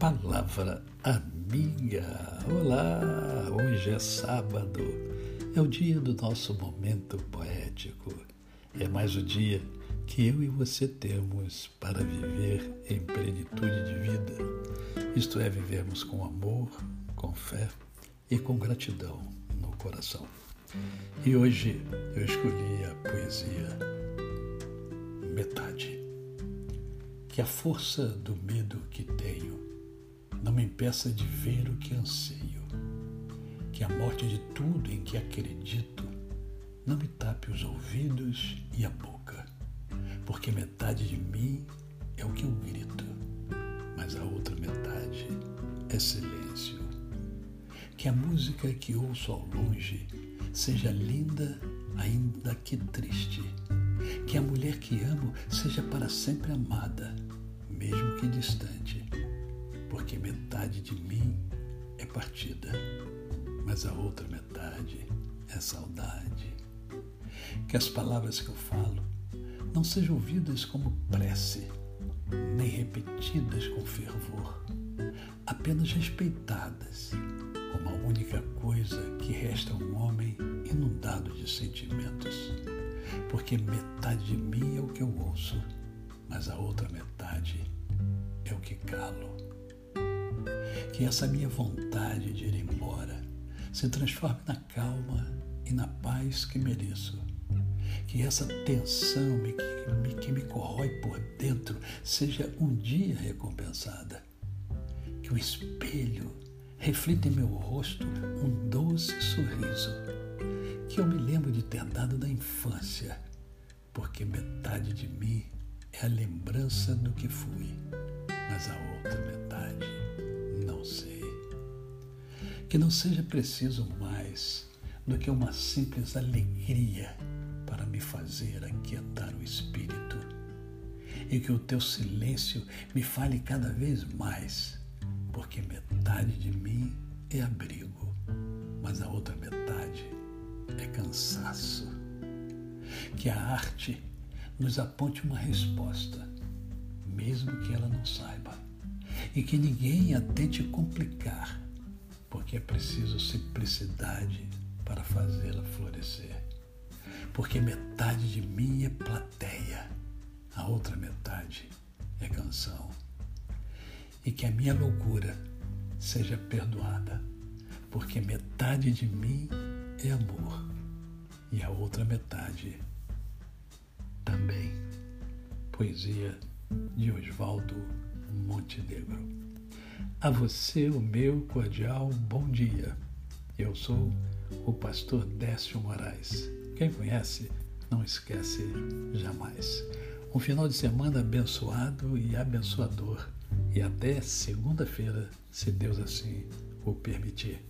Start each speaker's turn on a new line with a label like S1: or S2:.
S1: palavra amiga. Olá, hoje é sábado, é o dia do nosso momento poético. É mais o dia que eu e você temos para viver em plenitude de vida, isto é, vivermos com amor, com fé e com gratidão no coração. E hoje eu escolhi a poesia Metade. Que a força do medo que tenho não me impeça de ver o que anseio. Que a morte de tudo em que acredito não me tape os ouvidos e a boca, porque metade de mim é o que eu grito, mas a outra metade é silêncio. Que a música que ouço ao longe seja linda, ainda que triste. Que a mulher que amo seja para sempre amada, mesmo que distante porque metade de mim é partida, mas a outra metade é saudade. Que as palavras que eu falo não sejam ouvidas como prece, nem repetidas com fervor, apenas respeitadas como a única coisa que resta a um homem inundado de sentimentos. Porque metade de mim é o que eu ouço, mas a outra metade é o que calo que essa minha vontade de ir embora se transforme na calma e na paz que mereço. Que essa tensão me, que, me, que me corrói por dentro seja um dia recompensada. Que o espelho reflita em meu rosto um doce sorriso. Que eu me lembro de ter dado da infância, porque metade de mim é a lembrança do que fui, mas a outra metade. Que não seja preciso mais do que uma simples alegria para me fazer aquietar o espírito. E que o teu silêncio me fale cada vez mais, porque metade de mim é abrigo, mas a outra metade é cansaço. Que a arte nos aponte uma resposta, mesmo que ela não saiba e que ninguém a tente complicar, porque é preciso simplicidade para fazê-la florescer. Porque metade de mim é plateia, a outra metade é canção. E que a minha loucura seja perdoada, porque metade de mim é amor e a outra metade também. Poesia de Oswaldo Montenegro. A você o meu cordial bom dia. Eu sou o pastor Décio Moraes. Quem conhece, não esquece jamais. Um final de semana abençoado e abençoador. E até segunda-feira, se Deus assim o permitir.